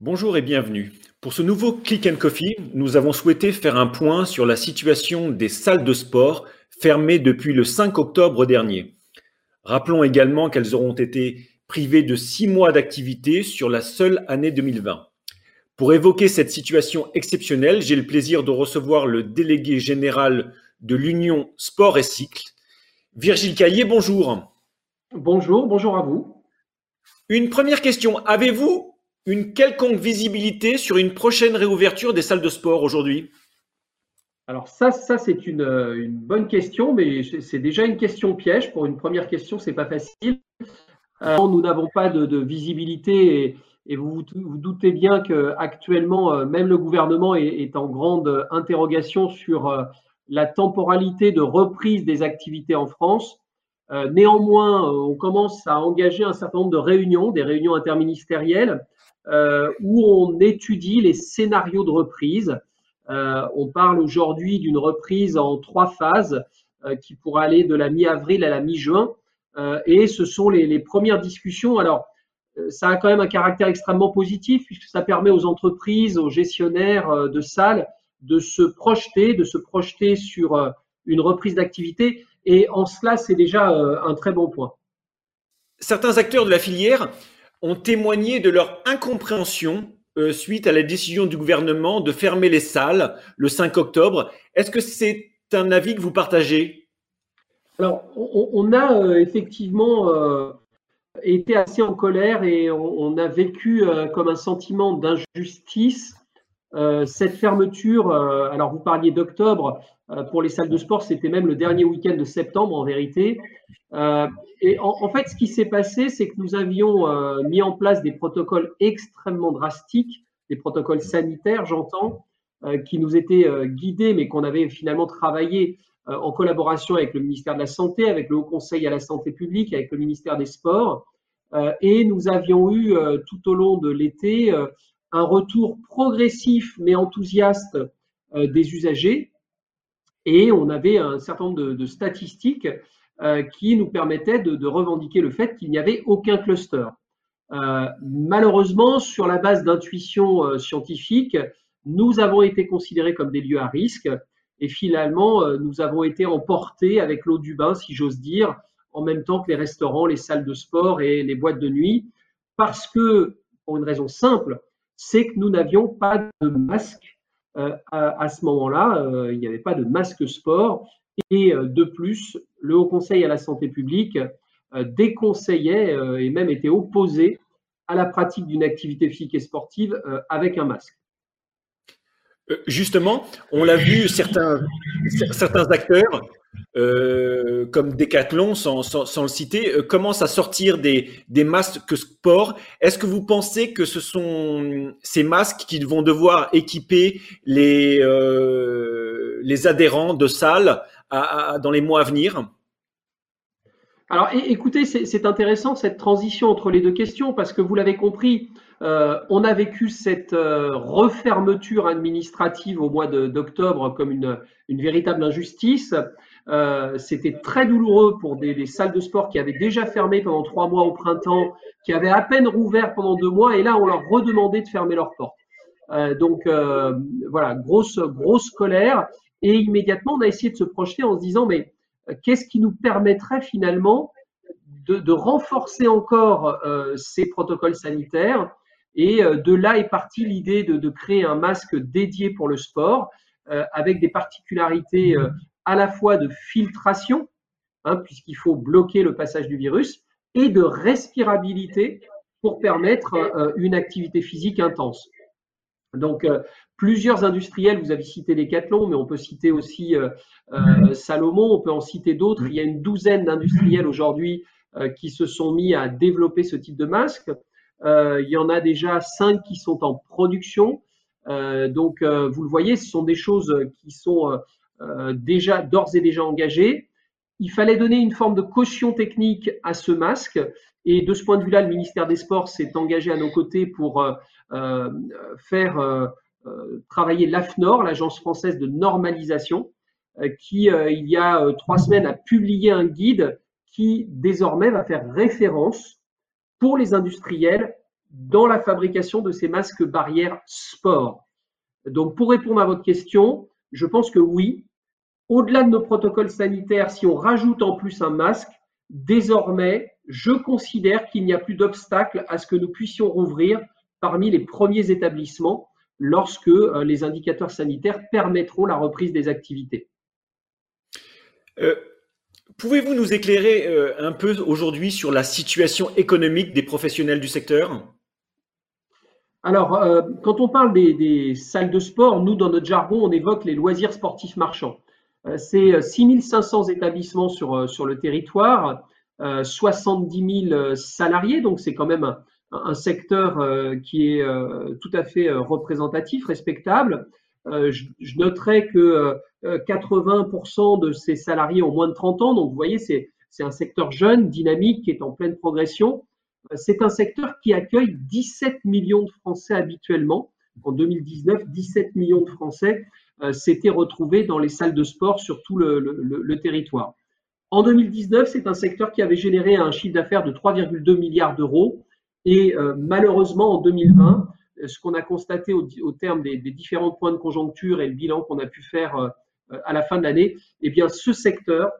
Bonjour et bienvenue. Pour ce nouveau Click and Coffee, nous avons souhaité faire un point sur la situation des salles de sport fermées depuis le 5 octobre dernier. Rappelons également qu'elles auront été privées de six mois d'activité sur la seule année 2020. Pour évoquer cette situation exceptionnelle, j'ai le plaisir de recevoir le délégué général de l'Union Sport et Cycle, Virgile Caillé. Bonjour. Bonjour, bonjour à vous. Une première question. Avez-vous une quelconque visibilité sur une prochaine réouverture des salles de sport aujourd'hui? Alors ça, ça c'est une, bonne question, mais c'est déjà une question piège. Pour une première question, c'est pas facile. Euh, nous n'avons pas de, visibilité et, vous vous doutez bien qu'actuellement, euh, même le gouvernement est, en grande interrogation sur euh, la temporalité de reprise des activités en France. Néanmoins, on commence à engager un certain nombre de réunions, des réunions interministérielles, euh, où on étudie les scénarios de reprise. Euh, on parle aujourd'hui d'une reprise en trois phases euh, qui pourra aller de la mi-avril à la mi-juin. et ce sont les, premières discussions. Alors, ça a quand même un caractère extrêmement positif puisque ça permet aux entreprises, aux gestionnaires de salles de se projeter, de se projeter sur une reprise d'activité. Et en cela, c'est déjà un très bon point. Certains acteurs de la filière ont témoigné de leur incompréhension euh, suite à la décision du gouvernement de fermer les salles le 5 octobre. Est-ce que c'est un avis que vous partagez? Alors, on, a euh, effectivement euh, été assez en colère et on, a vécu comme un sentiment d'injustice cette fermeture. alors, vous parliez d'octobre. pour les salles de sport, c'était même le dernier week-end de septembre en vérité. Et en, fait, ce qui s'est passé, c'est que nous avions euh, mis en place des protocoles extrêmement drastiques, des protocoles sanitaires, j'entends, euh, qui nous étaient euh, guidés, mais qu'on avait finalement travaillé en collaboration avec le ministère de la Santé, avec le Haut Conseil à la Santé publique, avec le ministère des Sports. et nous avions eu tout au long de l'été un retour progressif mais enthousiaste des usagers. Et on avait un certain nombre de, statistiques euh, qui nous permettait de, revendiquer le fait qu'il n'y avait aucun cluster. Euh, malheureusement, sur la base d'intuitions euh, scientifiques, nous avons été considérés comme des lieux à risque et finalement, nous avons été emportés avec l'eau du bain, si j'ose dire, en même temps que les restaurants, les salles de sport et les boîtes de nuit, parce que, pour une raison simple, c'est que nous n'avions pas de masque à, à, ce moment-là. il n'y avait pas de masque sport et euh, de plus, le Haut Conseil à la santé publique euh, déconseillait euh, et même était opposé à la pratique d'une activité physique et sportive avec un masque. Justement, on l'a vu, certains acteurs, comme Decathlon, sans, le citer, commencent à sortir des, des masques sport. Est-ce que vous pensez que ce sont ces masques qui vont devoir équiper les, les adhérents de salles dans les mois à venir? Alors écoutez, c'est intéressant cette transition entre les deux questions parce que vous l'avez compris, euh, on a vécu cette euh, refermeture administrative au mois d'octobre comme une, véritable injustice. Euh, c'était très douloureux pour des, salles de sport qui avaient déjà fermé pendant trois mois au printemps, qui avaient à peine rouvert pendant deux mois, et là on leur redemandait de fermer leurs portes. donc voilà, grosse grosse colère. Et immédiatement, on a essayé de se projeter en se disant, mais euh, qu'est-ce qui nous permettrait finalement de, renforcer encore euh, ces protocoles sanitaires? Et euh, de là est partie l'idée de, créer un masque dédié pour le sport, avec des particularités à la fois de filtration, hein, puisqu'il faut bloquer le passage du virus, et de respirabilité pour permettre une activité physique intense. Donc, plusieurs industriels, vous avez cité Decathlon, mais on peut citer aussi euh, euh, Salomon, on peut en citer d'autres. Il y a une douzaine d'industriels aujourd'hui euh, qui se sont mis à développer ce type de masque. il y en a déjà cinq qui sont en production. donc, vous le voyez, ce sont des choses qui sont déjà d'ores et déjà engagées. Il fallait donner une forme de caution technique à ce masque. Et de ce point de vue-là, le ministère des Sports s'est engagé à nos côtés pour faire euh, travailler l'AFNOR, l'Agence française de normalisation, euh, qui, euh, il y a trois semaines, a publié un guide qui désormais va faire référence pour les industriels dans la fabrication de ces masques barrières sport. Donc, pour répondre à votre question, je pense que oui, au-delà de nos protocoles sanitaires, si on rajoute en plus un masque, désormais, je considère qu'il n'y a plus d'obstacle à ce que nous puissions rouvrir parmi les premiers établissements lorsque euh, les indicateurs sanitaires permettront la reprise des activités. Euh, pouvez-vous nous éclairer euh, un peu aujourd'hui sur la situation économique des professionnels du secteur? Alors, quand on parle des, salles de sport, nous, dans notre jargon, on évoque les loisirs sportifs marchands. C'est 6500 établissements sur, sur le territoire, 70 000 salariés, donc c'est quand même un, secteur euh, qui est euh, tout à fait euh, représentatif, respectable. Je, je, noterai que 80% de ces salariés ont moins de 30 ans, donc vous voyez, c'est un secteur jeune, dynamique, qui est en pleine progression. C'est un secteur qui accueille 17 millions de Français habituellement. En 2019, 17 millions de Français s'étaient retrouvés dans les salles de sport sur tout le, territoire. En 2019, c'est un secteur qui avait généré un chiffre d'affaires de 3,2 milliards d'euros et euh, malheureusement, en 2020, euh, ce qu'on a constaté au, terme des, différents points de conjoncture et le bilan qu'on a pu faire euh, à la fin de l'année, eh bien, ce secteur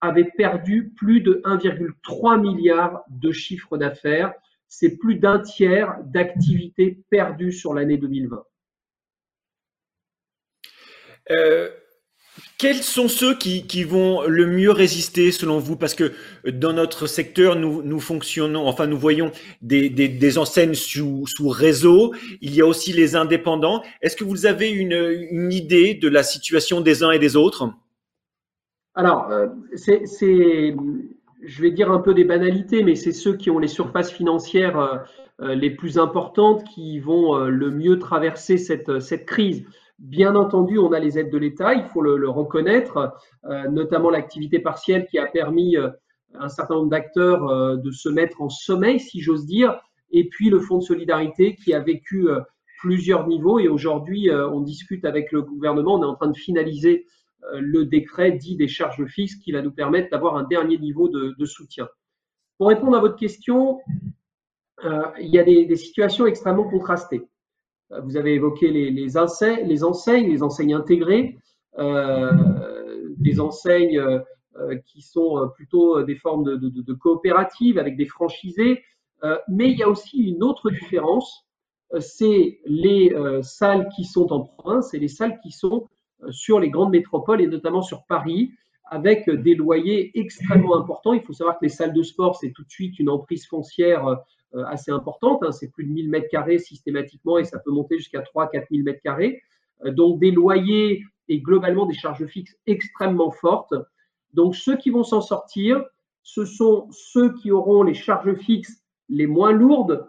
avait perdu plus de 1,3 milliard de chiffre d'affaires. C'est plus d'un tiers d'activité perdue sur l'année 2020. Quels sont ceux qui, vont le mieux résister selon vous? Parce que dans notre secteur, nous, fonctionnons, enfin nous voyons des, enseignes sous, réseau, il y a aussi les indépendants. Est-ce que vous avez une, idée de la situation des uns et des autres? Alors, euh, c'est, je vais dire un peu des banalités, mais c'est ceux qui ont les surfaces financières euh, euh, les plus importantes qui vont le mieux traverser cette, crise. Bien entendu, on a les aides de l'État, il faut le, reconnaître, notamment l'activité partielle qui a permis à un certain nombre d'acteurs de se mettre en sommeil, si j'ose dire, et puis le Fonds de solidarité qui a vécu plusieurs niveaux et aujourd'hui on discute avec le gouvernement, on est en train de finaliser le décret dit des charges fixes qui va nous permettre d'avoir un dernier niveau de, soutien. Pour répondre à votre question, il y a des situations extrêmement contrastées. Euh, vous avez évoqué les, enseignes, les enseignes, intégrées, euh, des enseignes euh, qui sont plutôt des formes de coopératives avec des franchisés. mais il y a aussi une autre différence, c'est les salles qui sont en province et les salles qui sont sur les grandes métropoles et notamment sur Paris, avec des loyers extrêmement importants. Il faut savoir que les salles de sport, c'est tout de suite une emprise foncière euh, assez importante. Hein. c'est plus de 1000 mètres carrés systématiquement et ça peut monter jusqu'à 3 4 000 mètres carrés. Euh, donc des loyers et globalement des charges fixes extrêmement fortes. Donc ceux qui vont s'en sortir, ce sont ceux qui auront les charges fixes les moins lourdes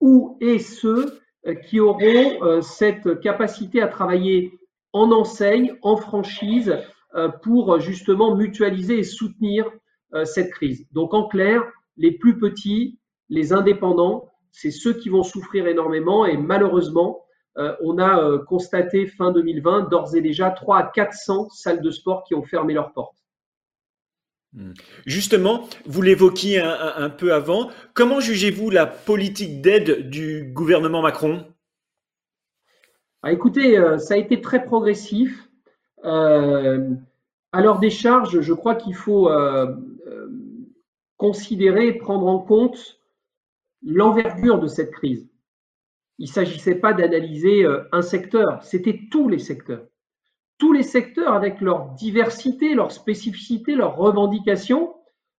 ou et ceux euh, qui auront cette capacité à travailler en enseigne, en franchise, pour justement mutualiser et soutenir cette crise. Donc en clair, les plus petits les indépendants, c'est ceux qui vont souffrir énormément et malheureusement, euh, on a euh, constaté fin 2020 d'ores et déjà 3 à 400 salles de sport qui ont fermé leurs portes. Hmm. Justement, vous l'évoquiez un, peu avant, comment jugez-vous la politique d'aide du gouvernement Macron? Ah, Écoutez, euh, ça a été très progressif. à l'heure des charges, je crois qu'il faut considérer, prendre en compte l'envergure de cette crise. Il ne s'agissait pas d'analyser euh, un secteur, c'était tous les secteurs. Tous les secteurs avec leur diversité, leur spécificité, leurs revendications.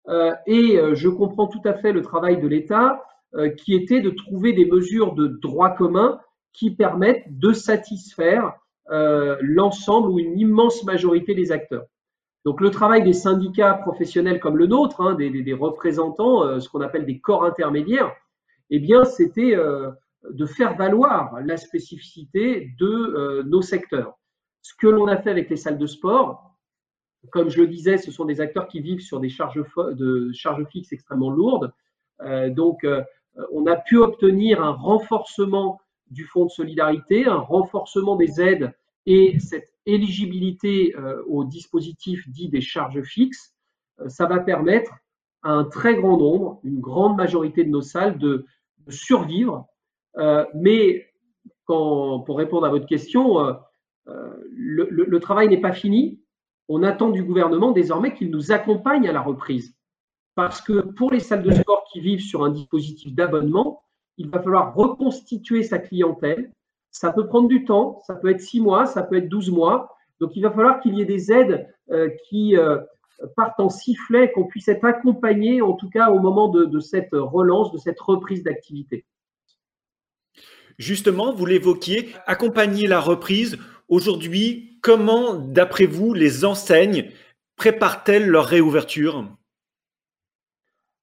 Euh, et euh, je comprends tout à fait le travail de l'État qui était de trouver des mesures de droit commun qui permettent de satisfaire l'ensemble ou une immense majorité des acteurs. Donc le travail des syndicats professionnels comme le nôtre, hein, des, représentants, ce qu'on appelle des corps intermédiaires, eh bien, c'était euh, de faire valoir la spécificité de euh, nos secteurs. Ce que l'on a fait avec les salles de sport, comme je le disais, ce sont des acteurs qui vivent sur des charges, fixes extrêmement lourdes. Euh, donc, on a pu obtenir un renforcement du fonds de solidarité, un renforcement des aides et cette éligibilité au dispositif dit des charges fixes. ça va permettre à un très grand nombre, une grande majorité de nos salles de, survivre. mais quand, pour répondre à votre question, le travail n'est pas fini. On attend du gouvernement désormais qu'il nous accompagne à la reprise. Parce que pour les salles de sport qui vivent sur un dispositif d'abonnement, il va falloir reconstituer sa clientèle. Ça peut prendre du temps, ça peut être six mois, ça peut être 12 mois. Donc il va falloir qu'il y ait des aides euh, qui euh, partent en sifflet, qu'on puisse être accompagné en tout cas au moment de, cette relance, de cette reprise d'activité. Justement, vous l'évoquiez, accompagner la reprise. Aujourd'hui, comment, d'après vous, les enseignes préparent-elles leur réouverture?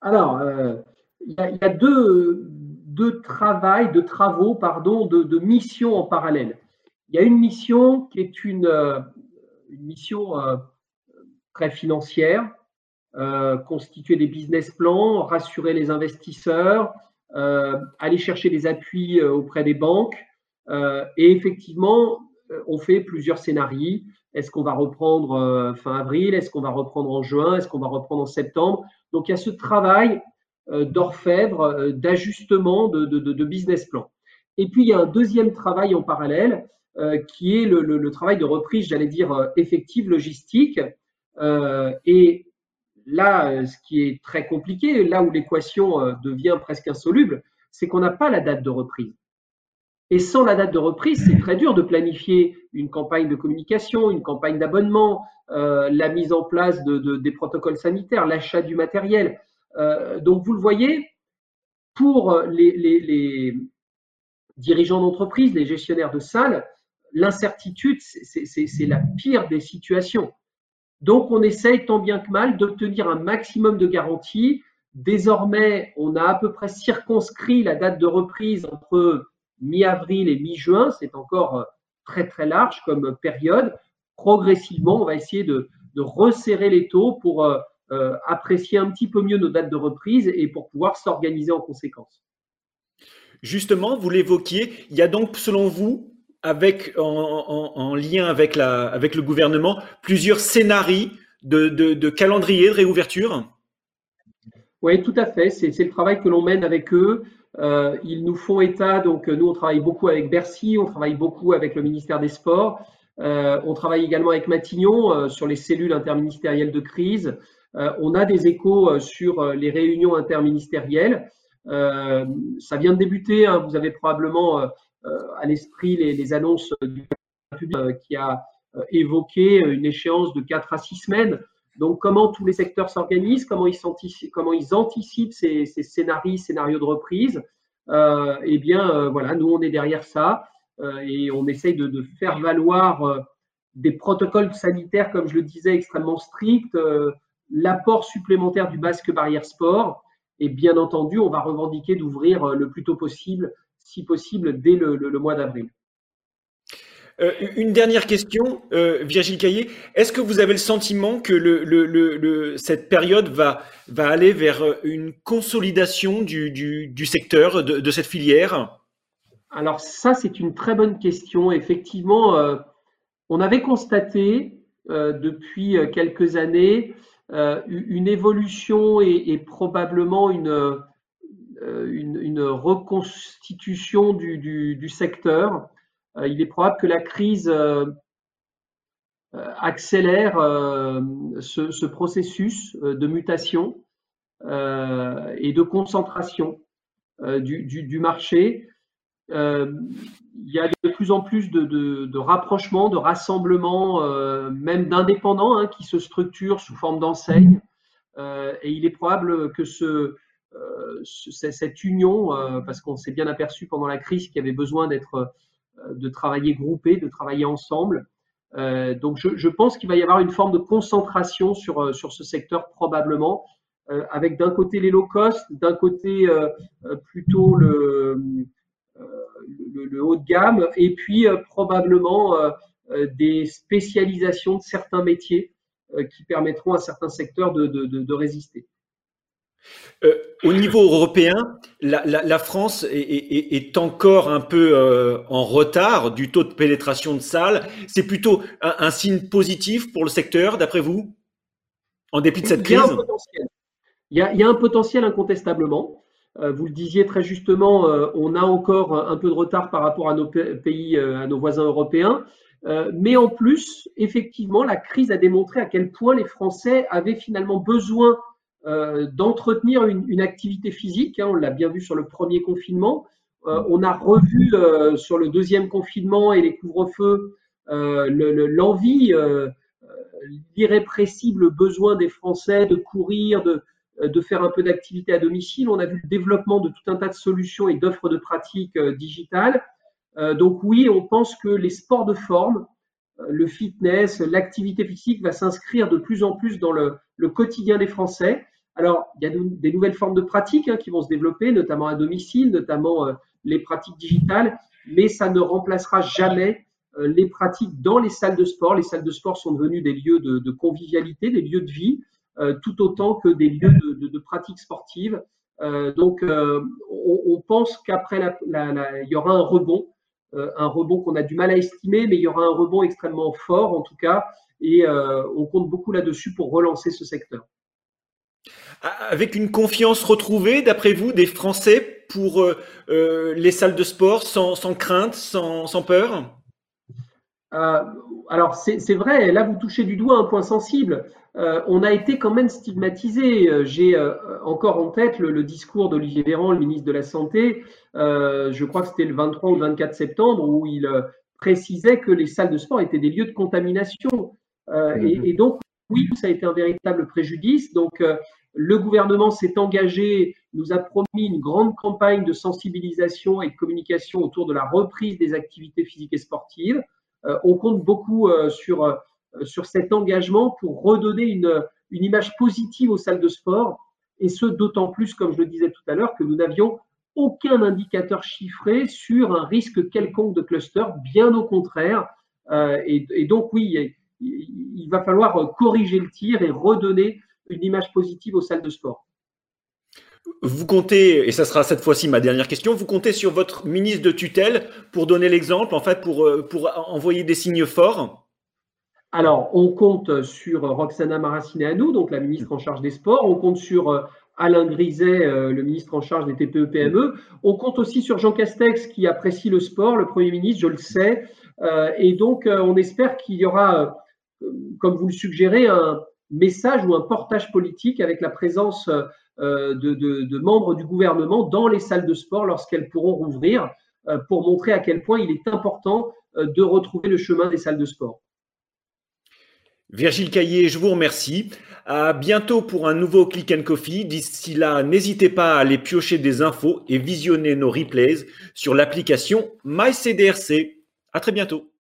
Alors, euh, il y, a deux, de travail, de travaux, pardon, de, missions en parallèle. Il y a une mission qui est une, euh, mission euh, très financière, euh, constituer des business plans, rassurer les investisseurs, aller chercher des appuis auprès des banques. et effectivement, on fait plusieurs scénarios. Est-ce qu'on va reprendre fin avril? Est-ce qu'on va reprendre en juin? Est-ce qu'on va reprendre en septembre? Donc il y a ce travail d'orfèvre, euh, d'ajustement de, business plan. Et puis, il y a un deuxième travail en parallèle euh, qui est le, travail de reprise, j'allais dire, effective, logistique. et là, ce qui est très compliqué, là où l'équation devient presque insoluble, c'est qu'on n'a pas la date de reprise. Et sans la date de reprise, c'est très dur de planifier une campagne de communication, une campagne d'abonnement, la mise en place des protocoles sanitaires, l'achat du matériel. Euh, donc, vous le voyez, pour les, dirigeants d'entreprise, les gestionnaires de salles, l'incertitude, c'est la pire des situations. Donc, on essaye tant bien que mal d'obtenir un maximum de garanties. Désormais, on a à peu près circonscrit la date de reprise entre mi-avril et mi-juin. C'est encore euh, très, très large comme période. Progressivement, on va essayer de, de resserrer les taux pour euh, apprécier un petit peu mieux nos dates de reprise et pour pouvoir s'organiser en conséquence. Justement, vous l'évoquiez, il y a donc selon vous, avec, en, lien avec, la, avec le gouvernement, plusieurs scénarios de, de, calendrier de réouverture? Oui, tout à fait. C'est le travail que l'on mène avec eux. Euh, ils nous font état, donc nous on travaille beaucoup avec Bercy, on travaille beaucoup avec le ministère des Sports, euh, on travaille également avec Matignon sur les cellules interministérielles de crise. Euh, on a des échos euh, sur euh, les réunions interministérielles. ça vient de débuter. Hein. vous avez probablement à l'esprit les, annonces du public qui a évoqué une échéance de 4 à 6 semaines. Donc, comment tous les secteurs s'organisent, comment, ils anticipent ces, scénarios, scénarios de reprise. eh bien, voilà, nous, on est derrière ça et on essaye de faire valoir des protocoles sanitaires, comme je le disais, extrêmement stricts, l'apport supplémentaire du basque barrière sport. Et bien entendu, on va revendiquer d'ouvrir euh, le plus tôt possible, si possible, dès le, mois d'avril. Euh, une dernière question, euh, Virgile Caillé. Est-ce que vous avez le sentiment que le, cette période va, va aller vers une consolidation du, secteur, de, cette filière? Alors ça, c'est une très bonne question. Effectivement, on avait constaté depuis quelques années une évolution et, probablement euh, une, une, reconstitution du, secteur. Euh, il est probable que la crise accélère ce, processus de mutation et de concentration du, marché il y a de plus en plus de, rapprochements, de rassemblements, euh, même d'indépendants hein, qui se structurent sous forme d'enseigne. Euh, et il est probable que ce, euh, cette union, parce qu'on s'est bien aperçu pendant la crise qu'il y avait besoin d'être, de travailler groupé, de travailler ensemble. donc je, je pense qu'il va y avoir une forme de concentration sur, sur ce secteur probablement, avec d'un côté les low cost, d'un côté plutôt le le, haut de gamme, et puis euh, probablement euh, euh, des spécialisations de certains métiers qui permettront à certains secteurs de, résister. au niveau européen, la, France est, encore un peu en retard du taux de pénétration de salles. C'est plutôt un, signe positif pour le secteur, d'après vous, en dépit de cette crise? il y, a, un potentiel incontestablement. Vous le disiez très justement, on a encore un peu de retard par rapport à nos pays, à nos voisins européens. mais en plus, effectivement, la crise a démontré à quel point les Français avaient finalement besoin d'entretenir une, activité physique. Hein, on l'a bien vu sur le premier confinement. on a revu sur le deuxième confinement et les couvre-feux l'envie l'irrépressible besoin des Français de courir, de, de faire un peu d'activité à domicile. On a vu le développement de tout un tas de solutions et d'offres de pratiques euh, digitales. Euh, donc oui, on pense que les sports de forme, euh, le fitness, l'activité physique va s'inscrire de plus en plus dans le, quotidien des Français. Alors, il y a des nouvelles formes de pratiques hein, qui vont se développer, notamment à domicile, notamment les pratiques digitales, mais ça ne remplacera jamais euh, les pratiques dans les salles de sport. Les salles de sport sont devenues des lieux de, convivialité, des lieux de vie, euh, tout autant que des lieux de, pratiques sportives. Euh, donc, on, pense qu'après, il y aura un rebond, un rebond qu'on a du mal à estimer, mais il y aura un rebond extrêmement fort en tout cas, et on compte beaucoup là-dessus pour relancer ce secteur. Avec une confiance retrouvée, d'après vous, des Français pour les salles de sport sans, crainte, sans peur? Euh, alors c'est vrai, là vous touchez du doigt un point sensible. Euh, on a été quand même stigmatisé. Euh, j'ai encore en tête le, discours d'Olivier Véran, le ministre de la Santé, je crois que c'était le 23 ou le 24 septembre, où il précisait que les salles de sport étaient des lieux de contamination. Et, et, donc, oui, ça a été un véritable préjudice. Donc, le gouvernement s'est engagé, nous a promis une grande campagne de sensibilisation et de communication autour de la reprise des activités physiques et sportives. Euh, on compte beaucoup euh, sur, euh, sur cet engagement pour redonner une, image positive aux salles de sport, et ce d'autant plus, comme je le disais tout à l'heure, que nous n'avions aucun indicateur chiffré sur un risque quelconque de cluster, bien au contraire. et, donc oui, il, va falloir corriger le tir et redonner une image positive aux salles de sport. Vous comptez, et ça sera cette fois-ci ma dernière question, vous comptez sur votre ministre de tutelle pour donner l'exemple, en fait, pour, euh, pour envoyer des signes forts? Alors, on compte sur Roxana Maracineanu, donc la ministre en charge des sports. On compte sur euh, Alain Griset, euh, le ministre en charge des TPE-PME. E. On compte aussi sur Jean Castex, qui apprécie le sport, le Premier ministre, je le sais. Et donc, on espère qu'il y aura, comme vous le suggérez, un message ou un portage politique avec la présence euh, de, membres du gouvernement dans les salles de sport lorsqu'elles pourront rouvrir euh, pour montrer à quel point il est important euh, de retrouver le chemin des salles de sport. Virgile Caillé, je vous remercie. À bientôt pour un nouveau Click and Coffee. D'ici là, n'hésitez pas à aller piocher des infos et visionner nos replays sur l'application MyCDRC. À très bientôt.